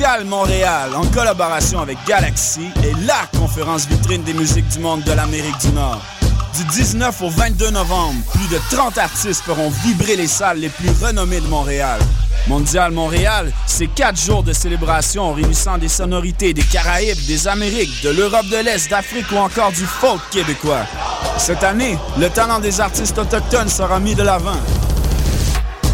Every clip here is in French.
Mondial Montréal, en collaboration avec Galaxy, est la conférence vitrine des musiques du monde de l'Amérique du Nord. Du 19 au 22 novembre, plus de 30 artistes feront vibrer les salles les plus renommées de Montréal. Mondial Montréal, c'est quatre jours de célébration réunissant des sonorités des Caraïbes, des Amériques, de l'Europe de l'Est, d'Afrique ou encore du folk québécois. Cette année, le talent des artistes autochtones sera mis de l'avant.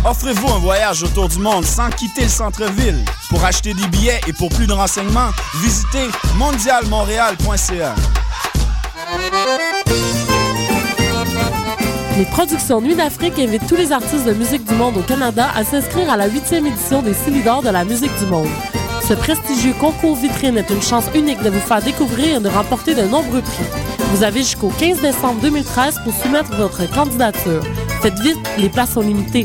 Offrez-vous un voyage autour du monde sans quitter le centre-ville. Pour acheter des billets et pour plus de renseignements, visitez mondialmontréal.ca. Les productions Nuit d'Afrique invitent tous les artistes de musique du monde au Canada à s'inscrire à la huitième édition des Silidor de la musique du monde. Ce prestigieux concours vitrine est une chance unique de vous faire découvrir et de remporter de nombreux prix. Vous avez jusqu'au 15 décembre 2013 pour soumettre votre candidature. Faites vite, les places sont limitées.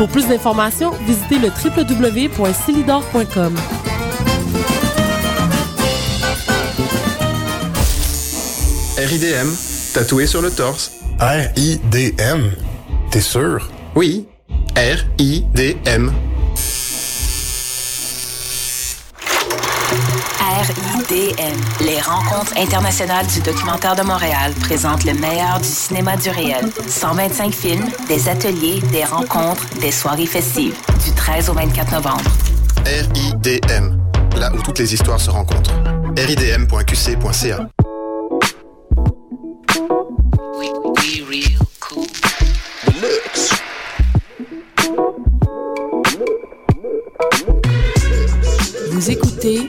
Pour plus d'informations, visitez le www.silidor.com. RIDM, tatoué sur le torse. R-I-D-M? T'es sûr? Oui, R-I-D-M. RIDM, les rencontres internationales du documentaire de Montréal présentent le meilleur du cinéma du réel. 125 films, des ateliers, des rencontres, des soirées festives, du 13 au 24 novembre. RIDM, là où toutes les histoires se rencontrent. ridm.qc.ca. Vous écoutez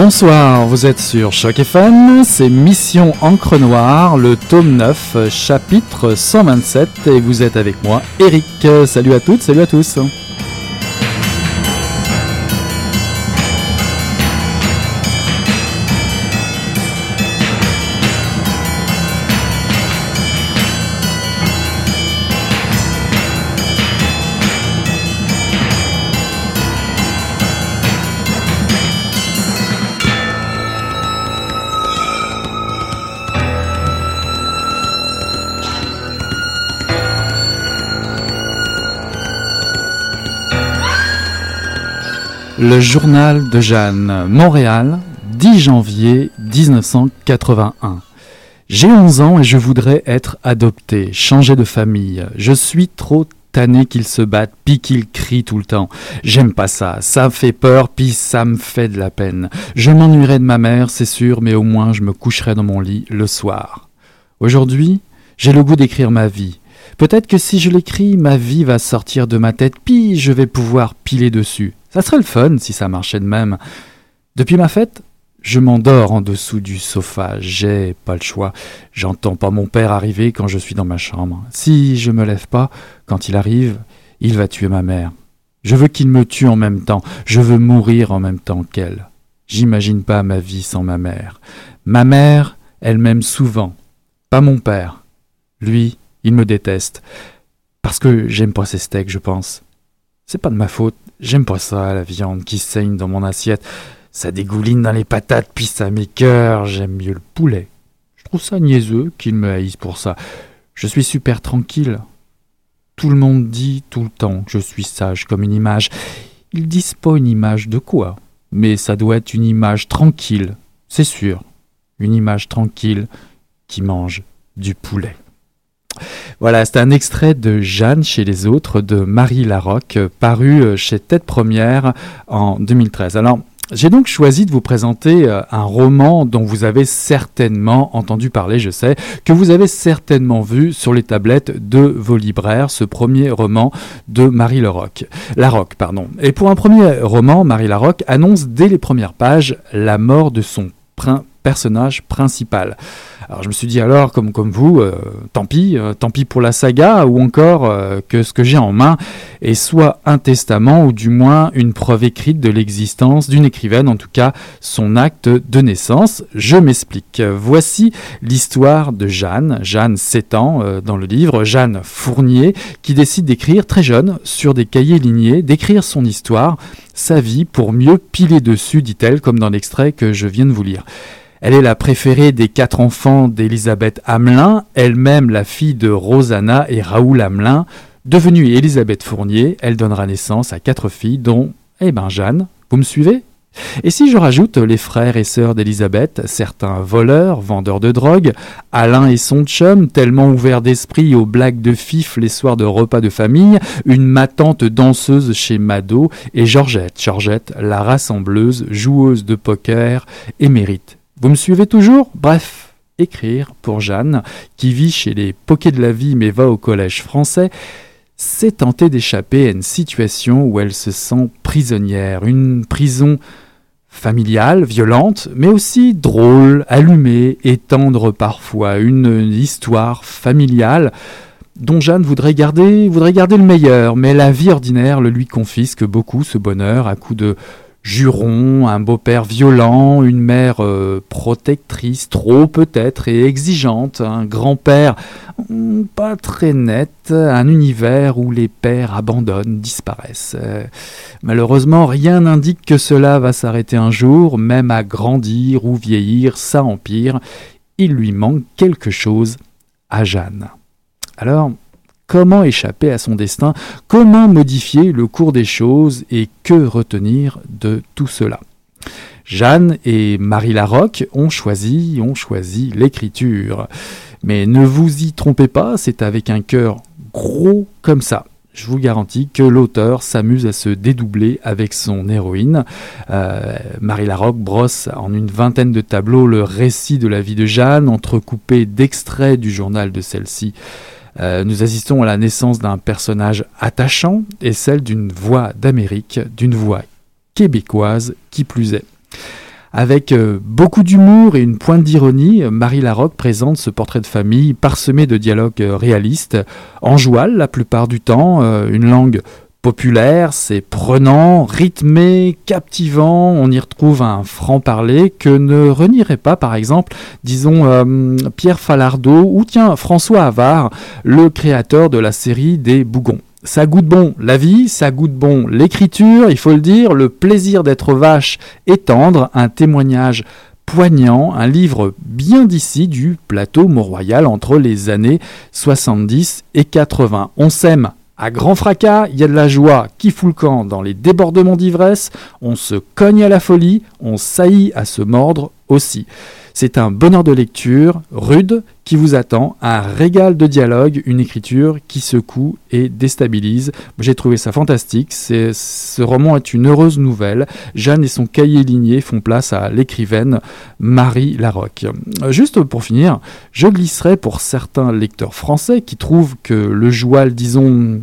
Bonsoir, vous êtes sur Choc FM, c'est Mission Encre Noire, le tome 9, chapitre 127, et vous êtes avec moi, Eric. Salut à toutes, salut à tous. Le journal de Jeanne, Montréal, 10 janvier 1981. J'ai 11 ans et je voudrais être adopté, changer de famille. Je suis trop tanné qu'ils se battent, puis qu'ils crient tout le temps. J'aime pas ça, ça fait peur, puis ça me fait de la peine. Je m'ennuierai de ma mère, c'est sûr, mais au moins je me coucherai dans mon lit le soir. Aujourd'hui, j'ai le goût d'écrire ma vie. Peut-être que si je l'écris, ma vie va sortir de ma tête, puis je vais pouvoir piler dessus. Ça serait le fun si ça marchait de même. Depuis ma fête, je m'endors en dessous du sofa. J'ai pas le choix. J'entends pas mon père arriver quand je suis dans ma chambre. Si je me lève pas, quand il arrive, il va tuer ma mère. Je veux qu'il me tue en même temps. Je veux mourir en même temps qu'elle. J'imagine pas ma vie sans ma mère. Ma mère, elle m'aime souvent. Pas mon père. Lui, il me déteste. Parce que j'aime pas ses steaks, je pense. C'est pas de ma faute. J'aime pas ça, la viande qui saigne dans mon assiette. Ça dégouline dans les patates, puis ça m'écœure. J'aime mieux le poulet. Je trouve ça niaiseux qu'il me haïsse pour ça. Je suis super tranquille. Tout le monde dit tout le temps que je suis sage comme une image. Ils disent pas une image de quoi, mais ça doit être une image tranquille, c'est sûr. Une image tranquille qui mange du poulet. Voilà, c'est un extrait de Jeanne chez les autres de Marie Larocque, paru chez Tête Première en 2013. Alors, j'ai donc choisi de vous présenter un roman dont vous avez certainement entendu parler, je sais, que vous avez certainement vu sur les tablettes de vos libraires, ce premier roman de Marie Larocque. Larocque, pardon. Et pour un premier roman, Marie Larocque annonce dès les premières pages la mort de son personnage principal. Alors je me suis dit alors, comme, comme vous, euh, tant pis, euh, tant pis pour la saga, ou encore euh, que ce que j'ai en main est soit un testament, ou du moins une preuve écrite de l'existence d'une écrivaine, en tout cas son acte de naissance. Je m'explique. Voici l'histoire de Jeanne, Jeanne 7 ans dans le livre, Jeanne Fournier, qui décide d'écrire très jeune sur des cahiers lignés, d'écrire son histoire, sa vie, pour mieux piler dessus, dit-elle, comme dans l'extrait que je viens de vous lire. Elle est la préférée des quatre enfants d'Elisabeth Hamelin, elle-même la fille de Rosanna et Raoul Hamelin. Devenue Elisabeth Fournier, elle donnera naissance à quatre filles, dont, eh ben, Jeanne. Vous me suivez? Et si je rajoute les frères et sœurs d'Elisabeth, certains voleurs, vendeurs de drogue, Alain et son chum, tellement ouverts d'esprit aux blagues de fif les soirs de repas de famille, une matante danseuse chez Mado, et Georgette, Georgette, la rassembleuse, joueuse de poker, émérite. Vous me suivez toujours? Bref, écrire pour Jeanne, qui vit chez les poquets de la vie mais va au collège français, c'est tenter d'échapper à une situation où elle se sent prisonnière, une prison familiale, violente, mais aussi drôle, allumée et tendre parfois, une histoire familiale dont Jeanne voudrait garder, voudrait garder le meilleur, mais la vie ordinaire le lui confisque beaucoup ce bonheur à coup de juron, un beau-père violent, une mère euh, protectrice, trop peut-être, et exigeante, un grand-père hmm, pas très net, un univers où les pères abandonnent, disparaissent. Euh, malheureusement, rien n'indique que cela va s'arrêter un jour, même à grandir ou vieillir, ça empire. Il lui manque quelque chose à Jeanne. Alors, Comment échapper à son destin Comment modifier le cours des choses Et que retenir de tout cela Jeanne et Marie Larocque ont choisi, ont choisi l'écriture. Mais ne vous y trompez pas, c'est avec un cœur gros comme ça. Je vous garantis que l'auteur s'amuse à se dédoubler avec son héroïne. Euh, Marie Larocque brosse en une vingtaine de tableaux le récit de la vie de Jeanne, entrecoupé d'extraits du journal de celle-ci. Euh, nous assistons à la naissance d'un personnage attachant et celle d'une voix d'Amérique, d'une voix québécoise qui plus est. Avec euh, beaucoup d'humour et une pointe d'ironie, Marie Larocque présente ce portrait de famille parsemé de dialogues euh, réalistes, en joual la plupart du temps, une langue populaire, c'est prenant, rythmé, captivant, on y retrouve un franc-parler que ne renierait pas par exemple, disons, euh, Pierre Falardeau ou tiens, François Havard, le créateur de la série des Bougons. Ça goûte bon la vie, ça goûte bon l'écriture, il faut le dire, le plaisir d'être vache et tendre, un témoignage poignant, un livre bien d'ici du plateau Mont-Royal entre les années 70 et 80. On s'aime à grand fracas, il y a de la joie qui fout le camp dans les débordements d'ivresse, on se cogne à la folie, on saillit à se mordre aussi. C'est un bonheur de lecture, rude, qui vous attend, un régal de dialogue, une écriture qui secoue et déstabilise. J'ai trouvé ça fantastique. Ce roman est une heureuse nouvelle. Jeanne et son cahier ligné font place à l'écrivaine Marie Larocque. Euh, juste pour finir, je glisserai pour certains lecteurs français qui trouvent que le joual, disons,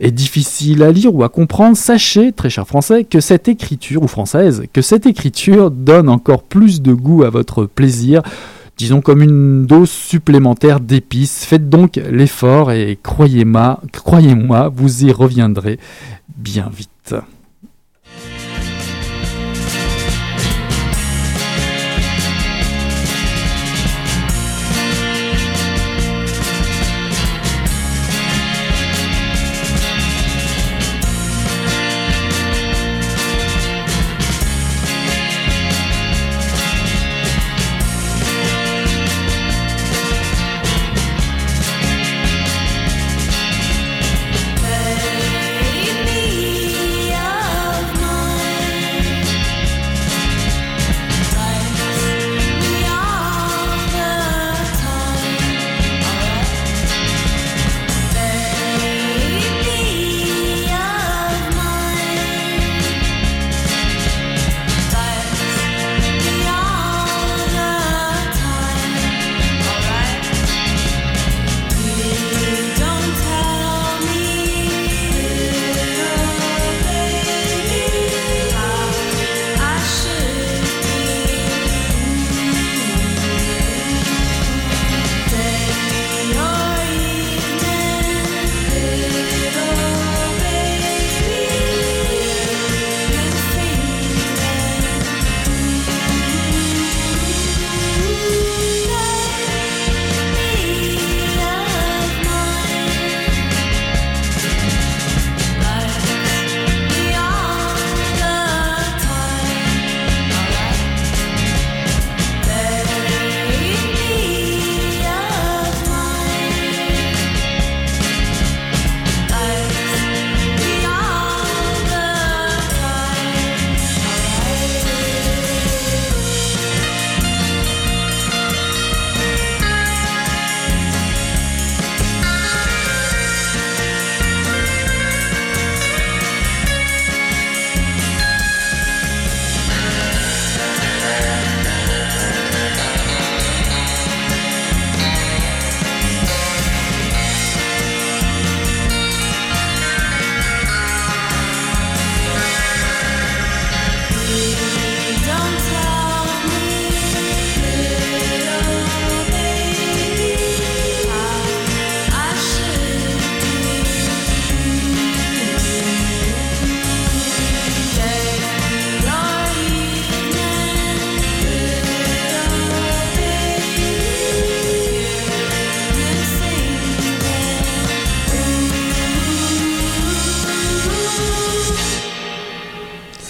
est difficile à lire ou à comprendre, sachez, très cher français, que cette écriture, ou française, que cette écriture donne encore plus de goût à votre plaisir, disons comme une dose supplémentaire d'épices. Faites donc l'effort et croyez-moi, croyez-moi, vous y reviendrez bien vite.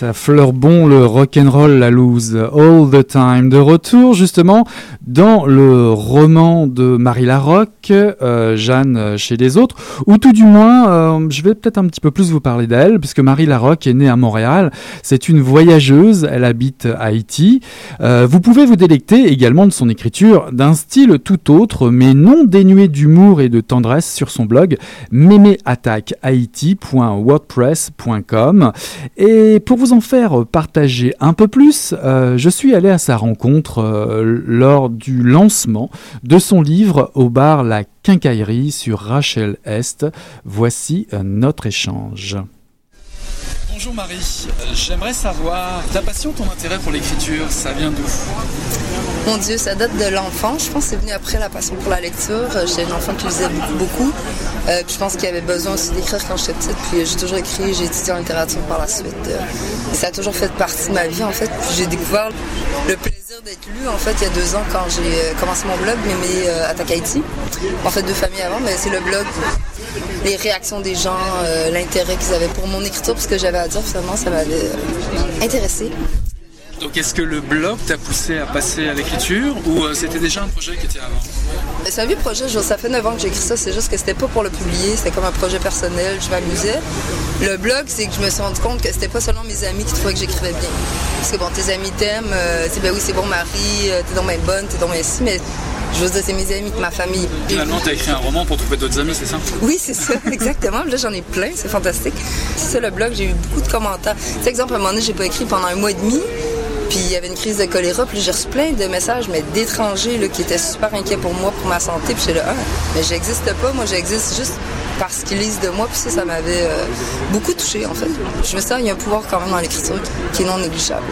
Ça fleure bon le rock'n'roll, la loose, all the time. De retour justement dans le roman de Marie Larocque, euh, Jeanne chez les autres, ou tout du moins, euh, je vais peut-être un petit peu plus vous parler d'elle, puisque Marie Larocque est née à Montréal. C'est une voyageuse, elle habite Haïti. Euh, vous pouvez vous délecter également de son écriture d'un style tout autre, mais non dénué d'humour et de tendresse sur son blog méméattaquehaïti.wordpress.com. Et pour vous en faire partager un peu plus, euh, je suis allé à sa rencontre euh, lors du lancement de son livre au bar La Quincaillerie sur Rachel Est. Voici euh, notre échange. Bonjour Marie, j'aimerais savoir ta passion, ton intérêt pour l'écriture, ça vient d'où? Mon Dieu, ça date de l'enfant. Je pense que c'est venu après la passion pour la lecture. J'étais une enfant qui lisait beaucoup, beaucoup. Euh, je pense qu'il y avait besoin aussi d'écrire quand j'étais petite. Puis j'ai toujours écrit, j'ai étudié en littérature par la suite. Euh, ça a toujours fait partie de ma vie en fait. J'ai découvert le plaisir d'être lu en fait il y a deux ans quand j'ai euh, commencé mon blog, Mémé euh, Attaque Haïti. En fait deux familles avant, mais c'est le blog les réactions des gens, euh, l'intérêt qu'ils avaient pour mon écriture, ce que j'avais à dire, finalement, ça m'avait euh, intéressé. Donc est-ce que le blog t'a poussé à passer à l'écriture ou euh, c'était déjà un projet qui était avant? C'est un vieux projet, je- ça fait 9 ans que j'écris ça, c'est juste que c'était pas pour le publier, c'était comme un projet personnel, je m'amusais. Le blog, c'est que je me suis rendu compte que c'était pas seulement mes amis qui trouvaient que j'écrivais bien. Parce que bon, tes amis t'aiment, euh, tu sais, ben oui, c'est bon Marie, euh, t'es donc bien bonne, t'es donc bien ci, mais je veux dire, c'est mes amis, ma famille. Finalement t'as écrit un roman pour trouver d'autres amis, c'est ça? Oui, c'est ça, exactement. Là, j'en ai plein, c'est fantastique. C'est ça le blog, j'ai eu beaucoup de commentaires. Tu sais, exemple, à un moment donné, j'ai pas écrit pendant un mois et demi. Puis il y avait une crise de choléra, puis j'ai reçu plein de messages, mais d'étrangers qui étaient super inquiets pour moi, pour ma santé. Puis j'étais là, ah, mais j'existe pas, moi j'existe juste parce qu'ils lisent de moi. Puis ça, ça m'avait euh, beaucoup touché en fait. Je me sens qu'il y a un pouvoir quand même dans l'écriture qui est non négligeable.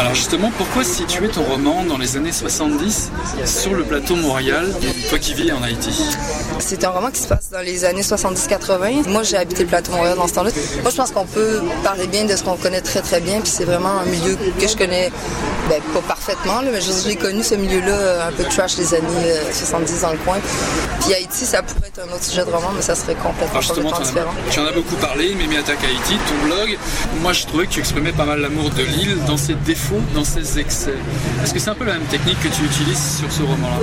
Alors justement, pourquoi situer ton roman dans les années 70 sur le plateau Montréal, toi qui vis en Haïti? C'est un roman qui se passe dans les années 70-80. Moi, j'ai habité le plateau Montréal dans ce temps-là. Moi, je pense qu'on peut parler bien de ce qu'on connaît très, très bien. Puis c'est vraiment un milieu que je connais, ben, pas parfaitement, là, mais l'ai connu, ce milieu-là, euh, un peu trash des années euh, 70 dans le coin. Puis Haïti, ça pourrait être un autre sujet de roman, mais ça serait complètement, complètement différent. tu en as beaucoup parlé, Mémé Attaque Haïti, ton blog. Moi, je trouvais que tu exprimais pas mal l'amour de l'île dans ses défauts, dans ses excès. Est-ce que c'est un peu la même technique que tu utilises sur ce roman-là?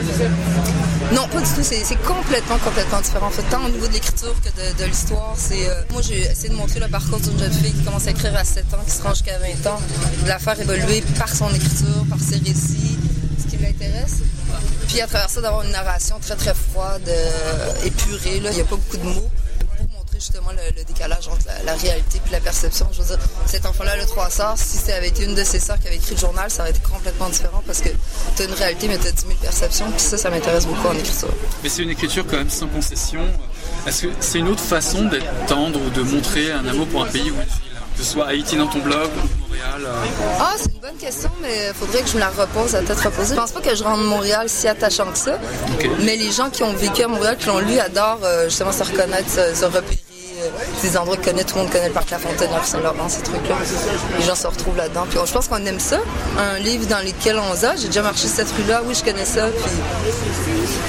Non, pas du tout. C'est c'est complètement, complètement différent. En fait, tant au niveau de l'écriture que de, de l'histoire, c'est. euh, moi, j'ai essayé de montrer le parcours d'une jeune fille qui commence à écrire à 7 ans, qui se rend jusqu'à 20 ans, de la faire évoluer par son écriture, par ses récits, ce qui l'intéresse. Puis à travers ça, d'avoir une narration très, très froide, euh, épurée. Là. Il n'y a pas beaucoup de mots pour montrer justement le, décalage entre la, réalité et la perception. Je veux dire, cet enfant-là, le trois sœurs, si ça avait une de ses sœurs qui avait écrit le journal, ça aurait été complètement différent parce que tu as une réalité, mais tu as 10 000 perceptions. Puis ça, ça m'intéresse beaucoup en écriture. Mais c'est une écriture quand même sans concession. Est-ce que c'est une autre façon d'être tendre ou de montrer un amour pour un pays Que ce soit Haïti dans ton blog Montréal euh, Ah, c'est une bonne question, mais il faudrait que je me la repose à tête reposée. Je pense pas que je rende Montréal si attachant que ça. Mais les gens qui ont vécu à Montréal, qui l'ont lu, adorent euh, justement se reconnaître, se, se repérer. euh, des endroits que connaît, tout le monde connaît le parc La Fontaine, la Saint-Laurent, ces trucs-là. Les gens se retrouvent là-dedans. Puis je pense qu'on aime ça. Un livre dans lequel on Ah, j'ai déjà marché cette rue-là, oui, je connais ça. Puis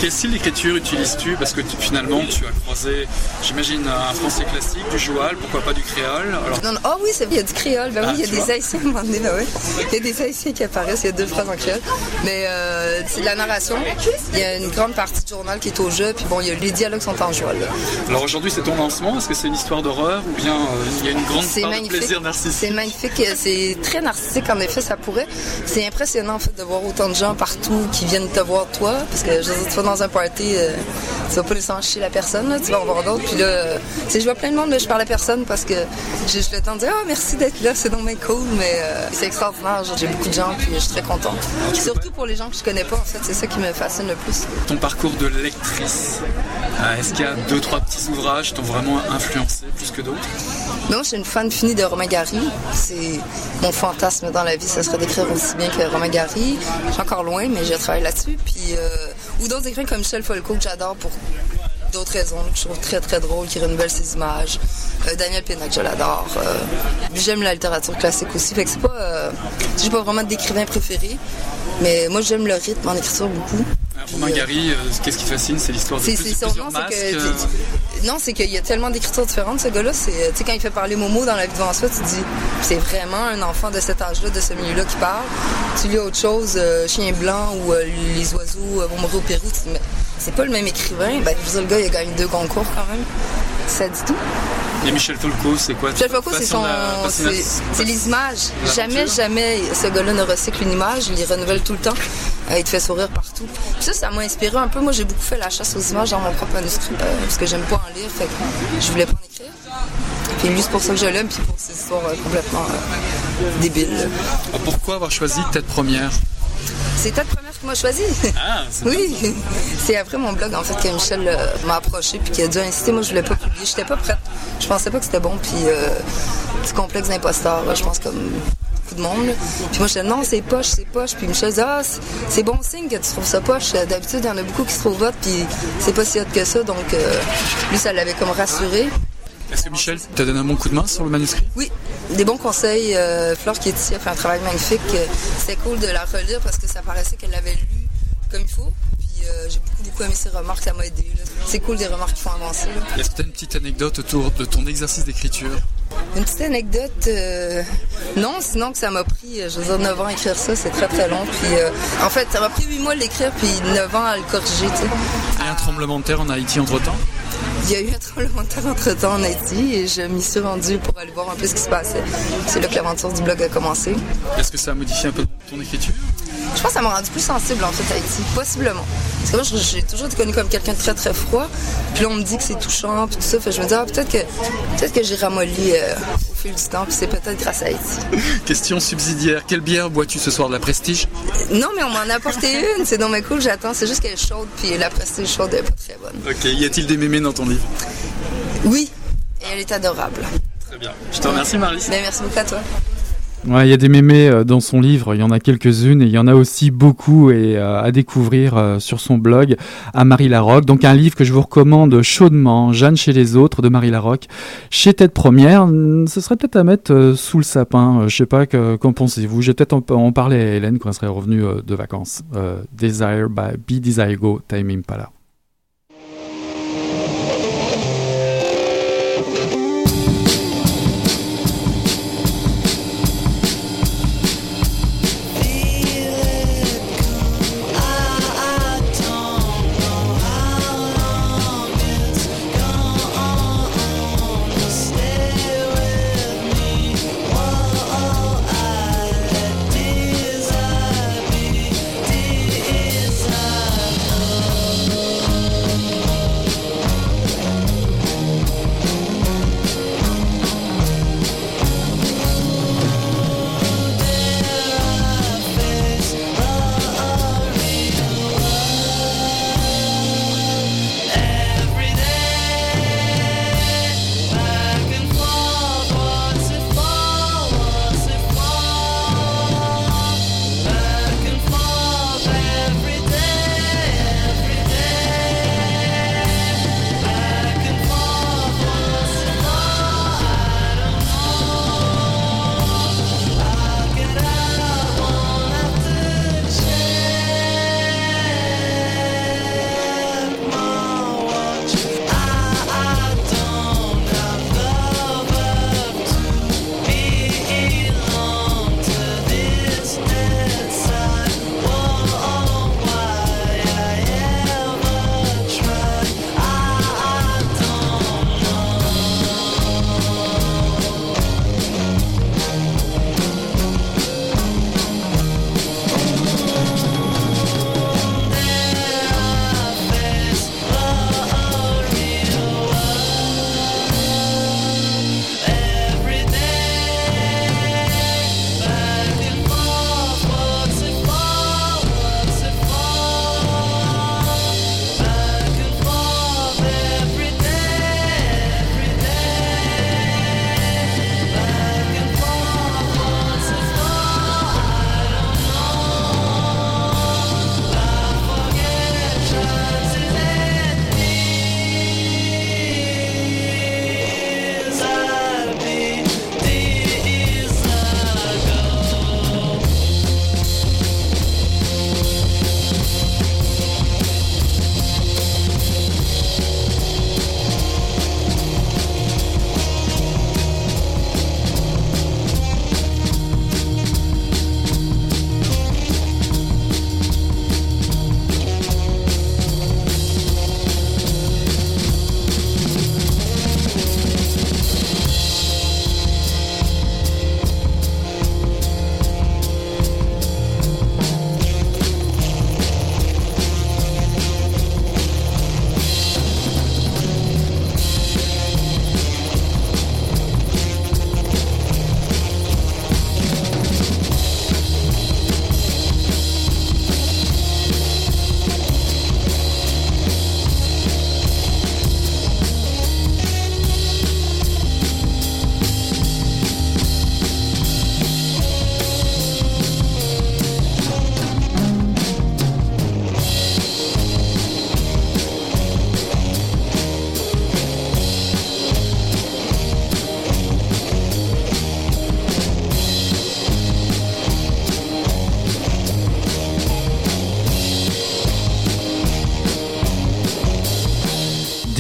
Quel style d'écriture utilises-tu Parce que tu- finalement, tu as croisé, j'imagine, un français classique, du joual, pourquoi pas du créole Alors, Non, non. Ah oui, il y a du créole. Ben Ah, oui, il y a des haïtiens donné, ben oui. Il y a des haïtiens qui apparaissent, il y a deux phrases en créole. Mais euh, c'est de la narration. Il y a une grande partie du journal qui est au jeu, puis bon, il y a les dialogues sont en joual. alors aujourd'hui, c'est ton lancement. Est-ce que c'est une histoire d'horreur ou bien euh, il y a une grande part de magnifique. plaisir narcissique C'est magnifique. C'est très narcissique, en effet, ça pourrait. C'est impressionnant, en fait, de voir autant de gens partout qui viennent te voir, toi. Parce que, je dire, tu vas dans un party, euh, tu vas pas nécessairement chier la personne, là, tu vas en voir d'autres. Puis là, euh, je vois plein de monde, mais je parle à personne parce que j'ai juste le temps de dire, ah, merci d'être là, c'est donc bien cool. Mais euh, c'est extraordinaire. J'ai beaucoup de gens, puis je suis très contente. Surtout pour les gens que je connais pas, en fait, c'est ça qui me fascine le plus. Ton parcours de lectrice, euh, est-ce qu'il y a deux, trois petits ouvrages qui t'ont vraiment influencé plus que d'autres? Mais moi, je suis une fan finie de Romain Gary. C'est mon fantasme dans la vie, ça serait d'écrire aussi bien que Romain Gary. Je suis encore loin, mais je travaille là-dessus. Puis, euh, ou d'autres écrivains comme Michel Folco que j'adore pour d'autres raisons, que je trouve très très drôle, qui renouvelle ses images. Euh, Daniel Pénac, je l'adore. Euh, j'aime la littérature classique aussi. Fait que c'est pas, euh, j'ai pas vraiment d'écrivain préféré, mais moi j'aime le rythme en écriture beaucoup. Euh, Romain Gary, qu'est-ce qui fascine? C'est l'histoire de plus- son nom, c'est que Non, c'est qu'il y a tellement d'écritures différentes, ce gars-là. Tu sais, quand il fait parler Momo dans la vie devant soi, tu dis, c'est vraiment un enfant de cet âge-là, de ce milieu-là qui parle. Tu lis autre chose, euh, Chien blanc ou euh, Les oiseaux euh, vont mourir au Pérou, mais c'est pas le même écrivain. Ben, je veux le gars, il a gagné deux concours quand même. Ça dit tout. Et Michel Foucault, c'est quoi? Michel Foucault, c'est son. C'est. La Jamais, jamais ce gars-là ne recycle une image. Il les renouvelle tout le temps. Euh, il te fait sourire partout. Puis ça, ça m'a inspiré un peu. Moi, j'ai beaucoup fait la chasse aux images dans mon propre manuscrit euh, parce que j'aime pas en lire. Fait que je voulais pas en écrire. Puis lui, c'est pour ça que je l'aime. Puis pour ces histoires euh, complètement débiles. Ah, Pourquoi avoir choisi Tête Première? C'est ta première m'a choisi. Ah, Oui, c'est après mon blog en fait que Michel euh, m'a approché puis qui a dû insister. Moi, je voulais pas publier, j'étais pas prête. Je pensais pas que c'était bon puis euh, petit complexe d'imposteur, je pense comme beaucoup de monde. là. Puis moi, je disais non, c'est poche, c'est poche. Puis Michel disait ah, c'est- c'est bon signe que tu trouves ça poche. Euh, D'habitude, il y en a beaucoup qui se trouvent hot puis c'est pas si hot que ça. Donc euh, lui, ça l'avait comme rassuré. Est-ce que Michel t'a donné un bon coup de main sur le manuscrit Oui, des bons conseils. Euh, Flore qui est ici a fait un travail magnifique. C'était cool de la relire parce que ça paraissait qu'elle l'avait lu comme il faut. Puis euh, j'ai beaucoup, beaucoup aimé ses remarques, ça m'a aidé. C'est cool des remarques qui font avancer. Est-ce que tu as une petite anecdote autour de ton exercice d'écriture? Une petite anecdote, euh, non, sinon que ça m'a pris, euh, je veux dire, 9 ans à écrire ça, c'est très très long. Puis euh, en fait, ça m'a pris 8 mois de l'écrire, puis 9 ans à le corriger, tu sais. Et un tremblement de terre en Haïti entre-temps? Il y a eu un tremblement de terre entre temps en Haïti et je m'y suis rendue pour aller voir un peu ce qui se passait. C'est là que l'aventure du blog a commencé. Est-ce que ça a modifié un peu ton écriture? Je pense que ça m'a rendu plus sensible en fait Haïti, possiblement. Parce que moi j'ai toujours été connue comme quelqu'un de très très froid. Puis là on me dit que c'est touchant puis tout ça. Fait je me dis ah, peut-être que peut-être que j'ai ramolli euh, fil du temps puis c'est peut-être grâce à Haïti. Question subsidiaire, quelle bière bois-tu ce soir? De la Prestige? Non mais on m'en a apporté une, c'est dans mes cool, j'attends. C'est juste qu'elle est chaude puis la prestige chaude elle est pas très bonne. Ok, y a-t-il des mémés dans ton livre? Oui, et elle est adorable. Très bien. Je te remercie Marie. Ben, merci beaucoup à toi. Ouais, il y a des mémés euh, dans son livre, il y en a quelques-unes et il y en a aussi beaucoup et euh, à découvrir euh, sur son blog à Marie Larocque. Donc un livre que je vous recommande chaudement, Jeanne chez les autres de Marie Larocque. Chez Tête Première, hmm, ce serait peut-être à mettre euh, sous le sapin. Euh, je sais pas que- qu'en pensez-vous? J'ai peut-être en, en parler à Hélène quand elle serait revenue euh, de vacances. Desire by Be Desire Go, Time Impala.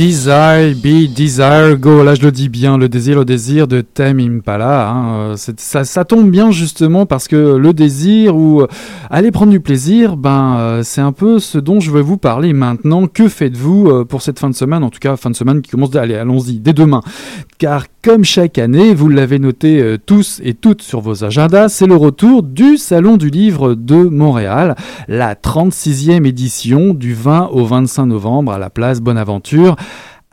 Desire, be desire, go. Là, je le dis bien, le désir, le désir de Tame Impala. Hein. Euh, ça, ça, tombe bien justement parce que le désir ou euh, aller prendre du plaisir, ben, euh, c'est un peu ce dont je vais vous parler maintenant. Que faites-vous pour cette fin de semaine? En tout cas, fin de semaine qui commence. Allez, allons-y, dès demain. Car comme chaque année, vous l'avez noté tous et toutes sur vos agendas, c'est le retour du Salon du Livre de Montréal, la 36e édition du 20 au 25 novembre à la place Bonaventure.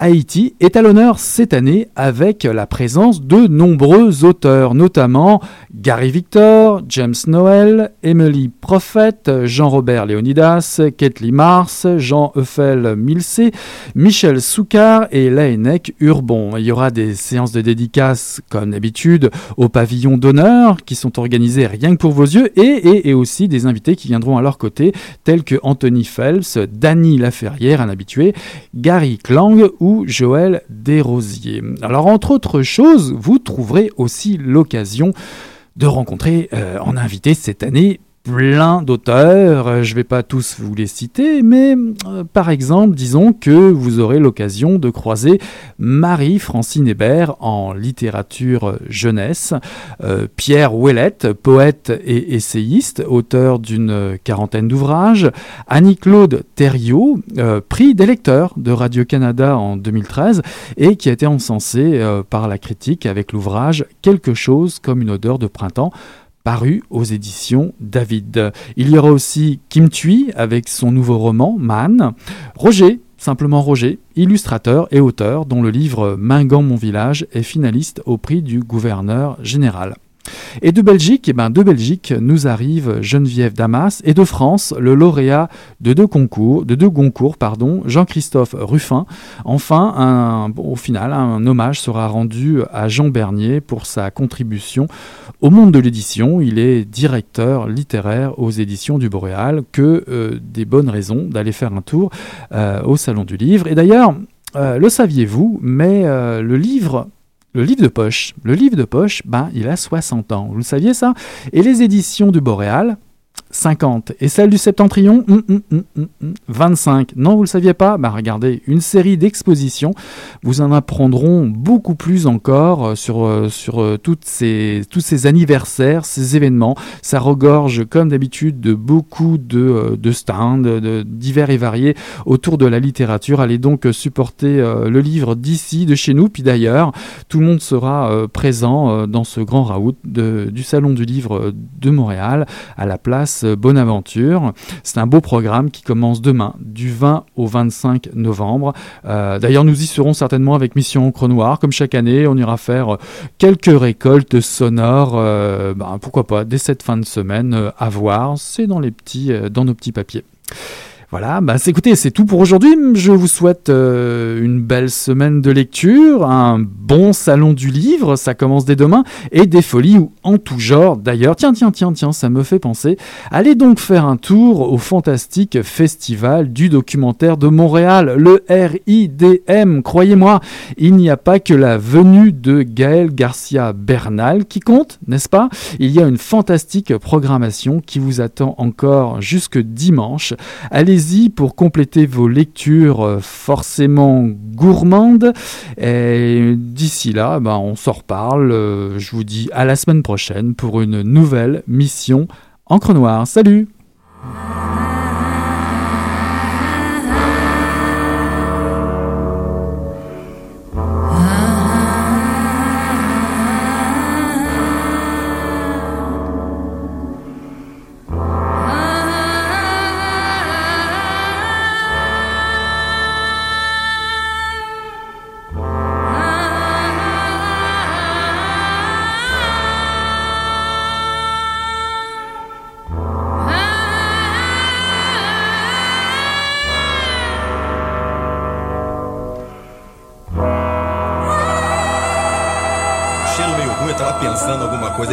Haïti est à l'honneur cette année avec la présence de nombreux auteurs, notamment Gary Victor, James Noel, Emily Prophet, Jean-Robert Léonidas, Kathleen Mars, Jean Euffel Milsé, Michel Soukar et Laennec Urbon. Il y aura des séances de dédicaces comme d'habitude au pavillon d'honneur qui sont organisées rien que pour vos yeux et, et, aussi des invités qui viendront à leur côté tels que Anthony Phelps, Danny Laferrière, un habitué, Gary Klang ou Joël Desrosiers. Alors entre autres choses, vous trouverez aussi l'occasion de rencontrer euh, en invité cette année plein d'auteurs, euh, je ne vais pas tous vous les citer, mais euh, par exemple, disons que vous aurez l'occasion de croiser Marie-Francine Hébert en littérature jeunesse, euh, Pierre Ouellette, poète et essayiste, auteur d'une quarantaine d'ouvrages, Annie-Claude Thériault, prix des lecteurs de Radio-Canada en 2013 et qui a été encensé par la critique avec l'ouvrage Quelque chose comme une odeur de printemps paru aux éditions David. Il y aura aussi Kim Thuy avec son nouveau roman Man, Roger, simplement Roger, illustrateur et auteur dont le livre Mingan mon village est finaliste au prix du gouverneur général. Et de Belgique, eh ben de Belgique nous arrive Geneviève Damas et de France le lauréat de deux concours, de Goncourt, pardon, Jean-Christophe Ruffin. Enfin, au final, un hommage sera rendu à Jean Bernier pour sa contribution au monde de l'édition. Il est directeur littéraire aux éditions du Boréal. Que euh, des bonnes raisons d'aller faire un tour euh, au Salon du Livre. Et d'ailleurs, euh, le saviez-vous, mais le livre le livre de poche, le livre de poche, ben, il a 60 ans. Vous le saviez ça? Et les éditions du Boréal, 50. Et celle du Septentrion, 25. Hum, hum, hum, non, vous ne le saviez pas? Bah, Regardez, une série d'expositions. Vous en apprendront beaucoup plus encore euh, sur, euh, sur euh, toutes ces, tous ces anniversaires, ces événements. Ça regorge, comme d'habitude, de beaucoup de, de stands divers et variés autour de la littérature. Allez donc supporter le livre d'ici, de chez nous, puis d'ailleurs. Tout le monde sera présent dans ce grand raout du Salon du Livre de Montréal à la place Bonaventure. C'est un beau programme qui commence demain, du 20 au 25 novembre. Euh, d'ailleurs, nous y serons certainement avec Mission Encre Noire. Comme chaque année, on ira faire quelques récoltes sonores. Euh, ben, pourquoi pas, dès cette fin de semaine, euh, à voir. C'est dans, les dans nos petits papiers. Voilà, bah écoutez, c'est tout pour aujourd'hui. Je vous souhaite euh, une belle semaine de lecture, un bon salon du livre, ça commence dès demain, et des folies en tout genre d'ailleurs. Tiens, tiens, tiens, tiens, ça me fait penser. Allez donc faire un tour au fantastique festival du documentaire de Montréal, le RIDM. Croyez-moi, il n'y a pas que la venue de Gaël Garcia Bernal qui compte, n'est-ce pas? Il y a une fantastique programmation qui vous attend encore jusque dimanche. Allez pour compléter vos lectures euh, forcément gourmandes. Et d'ici là, ben, on s'en reparle. Euh, je vous dis à la semaine prochaine pour une nouvelle mission Encre Noire. Salut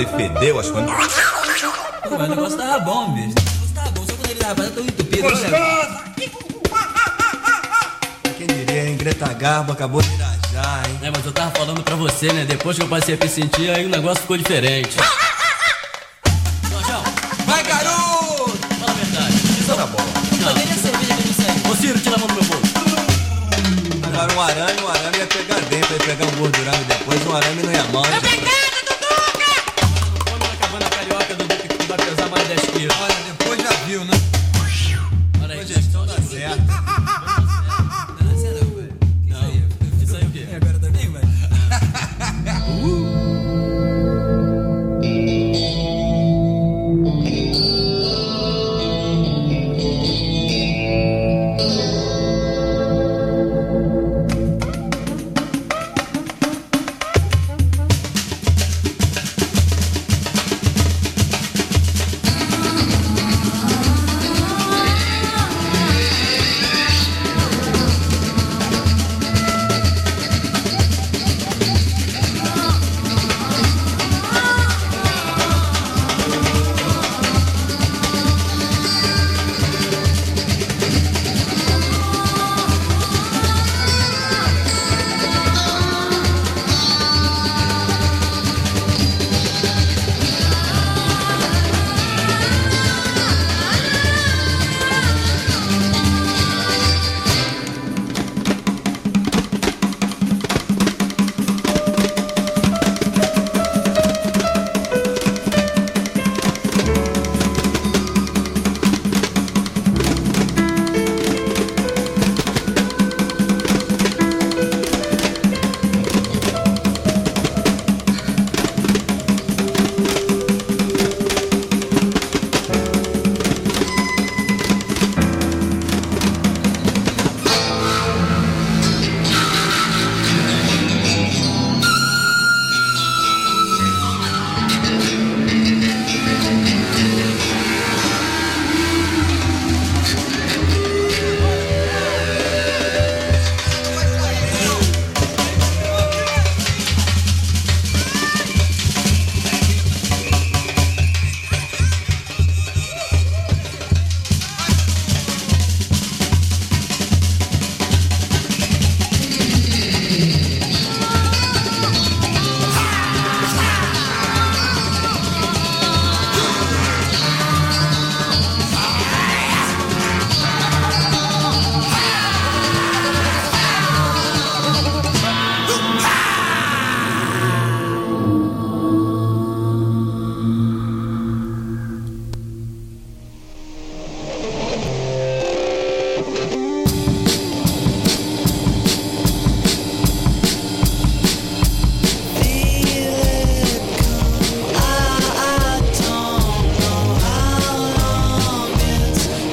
e fedeu as coisas. Mas o negócio tava bom, bicho. O negócio tava bom, só quando ele tava tão entupido. Né, Gostoso! Quem diria, hein? Greta Garbo acabou de irajar, hein? É, mas eu tava falando pra você, né? Depois que eu passei a me sentir, aí o negócio ficou diferente. Vai, garoto! Fala a verdade. Isso na bola. Não. Cadê a cerveja que Ô, Ciro, tira a mão do meu bolso. Agora um arame, um arame ia pegar dentro, ia pegar um gordurão e depois um arame não ia mão.